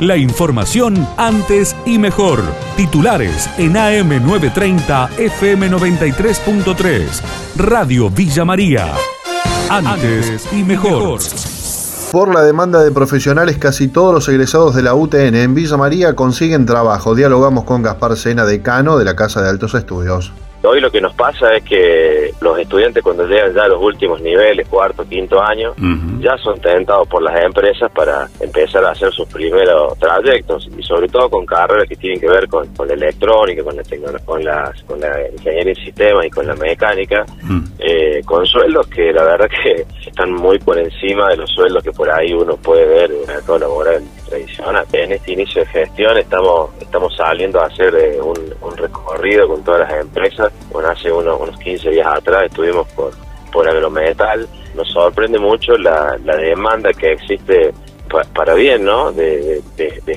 La información antes y mejor. Titulares en AM930 FM93.3. Radio Villa María. Antes y mejor. Por la demanda de profesionales, casi todos los egresados de la UTN en Villa María consiguen trabajo. Dialogamos con Gaspar Sena, decano de la Casa de Altos Estudios. Hoy lo que nos pasa es que los estudiantes cuando llegan ya a los últimos niveles, cuarto, quinto año, ya son tentados por las empresas para empezar a hacer sus primeros trayectos y sobre todo con carreras que tienen que ver con, la electrónica, con la con las, con la ingeniería en sistemas y con la mecánica, eh, con sueldos que la verdad que están muy por encima de los sueldos que por ahí uno puede ver en el mercado laboral En este inicio de gestión estamos estamos saliendo a hacer eh, un, recorrido con todas las empresas bueno, hace unos, unos 15 días atrás estuvimos por, por agrometal. Nos sorprende mucho la, demanda que existe para bien, ¿no? De,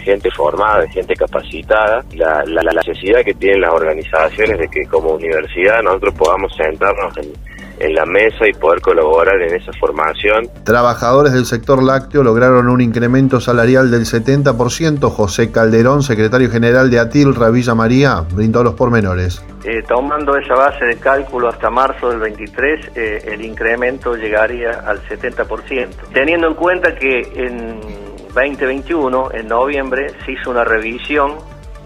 gente formada, de gente capacitada, la, la, necesidad que tienen las organizaciones de que como universidad nosotros podamos sentarnos en, en la mesa y poder colaborar en esa formación. Trabajadores del sector lácteo lograron un incremento salarial del 70%. José Calderón, secretario general de ATIL, Villa María, brindó los pormenores. Eh, tomando esa base de cálculo hasta marzo del 23, eh, el incremento llegaría al 70%. Teniendo en cuenta que en 2021, en noviembre, se hizo una revisión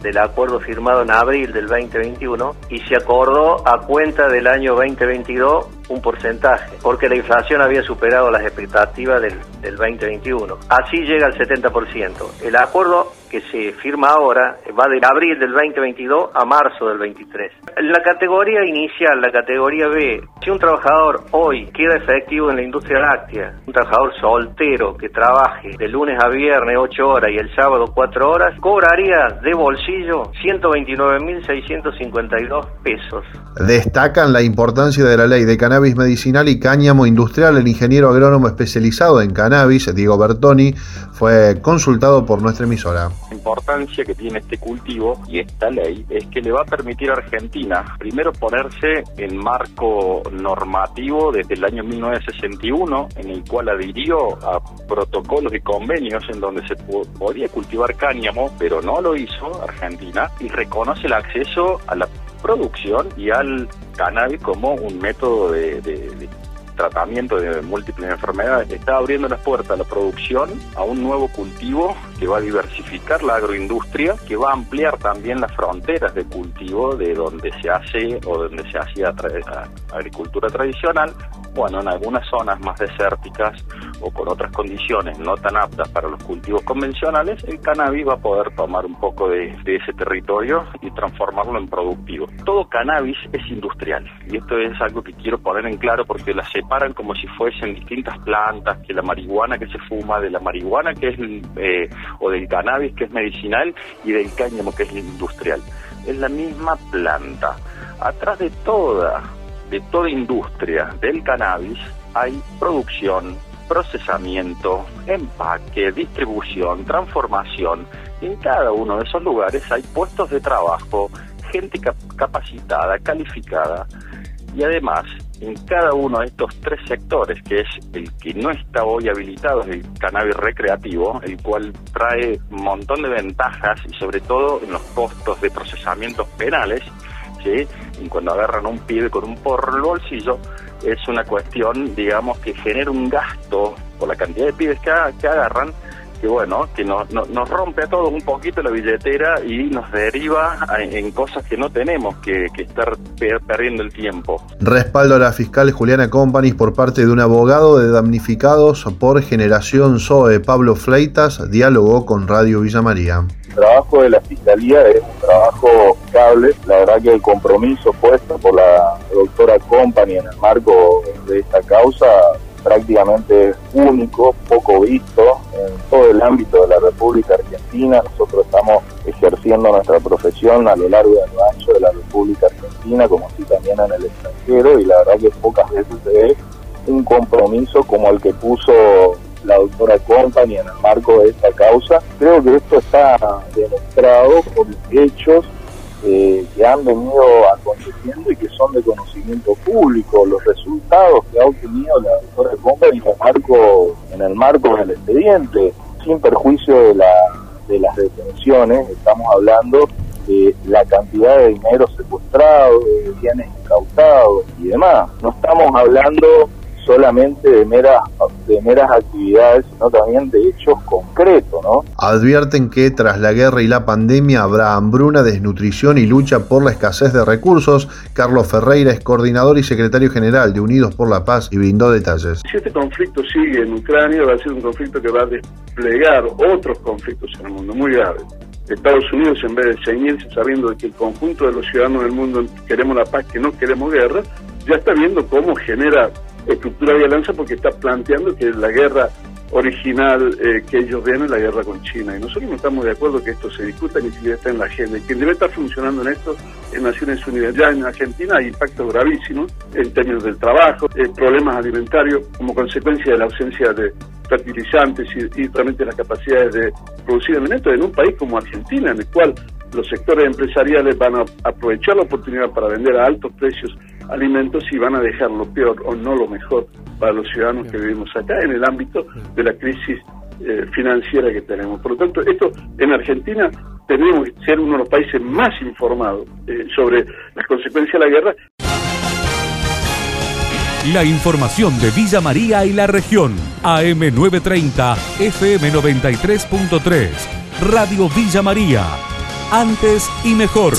del acuerdo firmado en abril del 2021 y se acordó a cuenta del año 2022 un porcentaje, porque la inflación había superado las expectativas del, del 2021. Así llega al 70%. El acuerdo que se firma ahora va de abril del 2022 a marzo del 23. La categoría inicial, la categoría B, si un trabajador hoy queda efectivo en la industria láctea, un trabajador soltero que trabaje de lunes a viernes 8 horas y el sábado 4 horas, cobraría de bolsillo 129.652 pesos. Destacan la importancia de la ley de cannabis medicinal y cáñamo industrial. El ingeniero agrónomo especializado en cannabis, Diego Bertoni, fue consultado por nuestra emisora. La importancia que tiene este cultivo y esta ley es que le va a permitir a Argentina primero ponerse en marco normativo desde el año 1961, en el cual adhirió a protocolos y convenios en donde se podía cultivar cáñamo, pero no lo hizo Argentina, y reconoce el acceso a la producción y al cannabis como un método de, tratamiento de múltiples enfermedades. Está abriendo las puertas a la producción, a un nuevo cultivo que va a diversificar la agroindustria, que va a ampliar también las fronteras de cultivo de donde se hace o donde se hacía agricultura tradicional. Bueno, en algunas zonas más desérticas o con otras condiciones no tan aptas para los cultivos convencionales, el cannabis va a poder tomar un poco de, ese territorio y transformarlo en productivo. Todo cannabis es industrial y esto es algo que quiero poner en claro porque la separan como si fuesen distintas plantas, que la marihuana que se fuma, de la marihuana que es, eh, o del cannabis que es medicinal y del cáñamo que es industrial. Es la misma planta. Atrás de toda, de toda industria del cannabis hay producción, procesamiento, empaque, distribución, transformación. En cada uno de esos lugares hay puestos de trabajo, gente capacitada, calificada. Y además, en cada uno de estos tres sectores, que es el que no está hoy habilitado, es el cannabis recreativo, el cual trae un montón de ventajas y sobre todo en los costos de procesamientos penales, y cuando agarran un pibe con un porro el bolsillo, es una cuestión, digamos, que genera un gasto por la cantidad de pibes que, que agarran, que bueno, que nos rompe a todos un poquito la billetera y nos deriva en cosas que no tenemos que, estar perdiendo el tiempo. Respaldo a la fiscal Juliana Company por parte de un abogado de damnificados por generación SOE, Pablo Fleitas, dialogó con Radio Villa María. El trabajo de la fiscalía es un trabajo cable, la verdad que el compromiso puesto por la doctora Company en el marco de esta causa prácticamente único, poco visto en todo el ámbito de la República Argentina. Nosotros estamos ejerciendo nuestra profesión a lo largo y a ancho de la República Argentina, como así también en el extranjero, y la verdad que pocas veces se ve un compromiso como el que puso la doctora Company en el marco de esta causa. Creo que esto está demostrado por hechos eh, que han venido aconteciendo y que son de conocimiento público, los resultados que ha obtenido la doctora Company en el marco, en el marco del expediente, sin perjuicio de la, de las detenciones, estamos hablando de la cantidad de dinero secuestrado, de bienes incautados y demás. No estamos hablando solamente de meras, de meras actividades, sino también de hechos concretos, ¿no? Advierten que tras la guerra y la pandemia habrá hambruna, desnutrición y lucha por la escasez de recursos. Carlos Ferreira es coordinador y secretario general de Unidos por la Paz y brindó detalles. Si este conflicto sigue en Ucrania, va a ser un conflicto que va a desplegar otros conflictos en el mundo muy graves. Estados Unidos, en vez de ceñirse sabiendo de que el conjunto de los ciudadanos del mundo queremos la paz, que no queremos guerra, ya está viendo cómo genera estructura de alianza porque está planteando que la guerra original eh, que ellos ven es la guerra con China. Y nosotros no estamos de acuerdo que esto se discuta ni siquiera está en la agenda. Y quien debe estar funcionando en esto en Naciones Unidas. Ya en Argentina hay impactos gravísimos en términos del trabajo, eh, problemas alimentarios como consecuencia de la ausencia de fertilizantes y, y realmente las capacidades de producir alimentos en un país como Argentina, en el cual los sectores empresariales van a aprovechar la oportunidad para vender a altos precios alimentos y van a dejar lo peor o no lo mejor para los ciudadanos que vivimos acá en el ámbito de la crisis eh, financiera que tenemos. Por lo tanto, esto en Argentina tenemos que ser uno de los países más informados eh, sobre las consecuencias de la guerra. La información de Villa María y la región. AM930, FM93.3. Radio Villa María. Antes y mejor.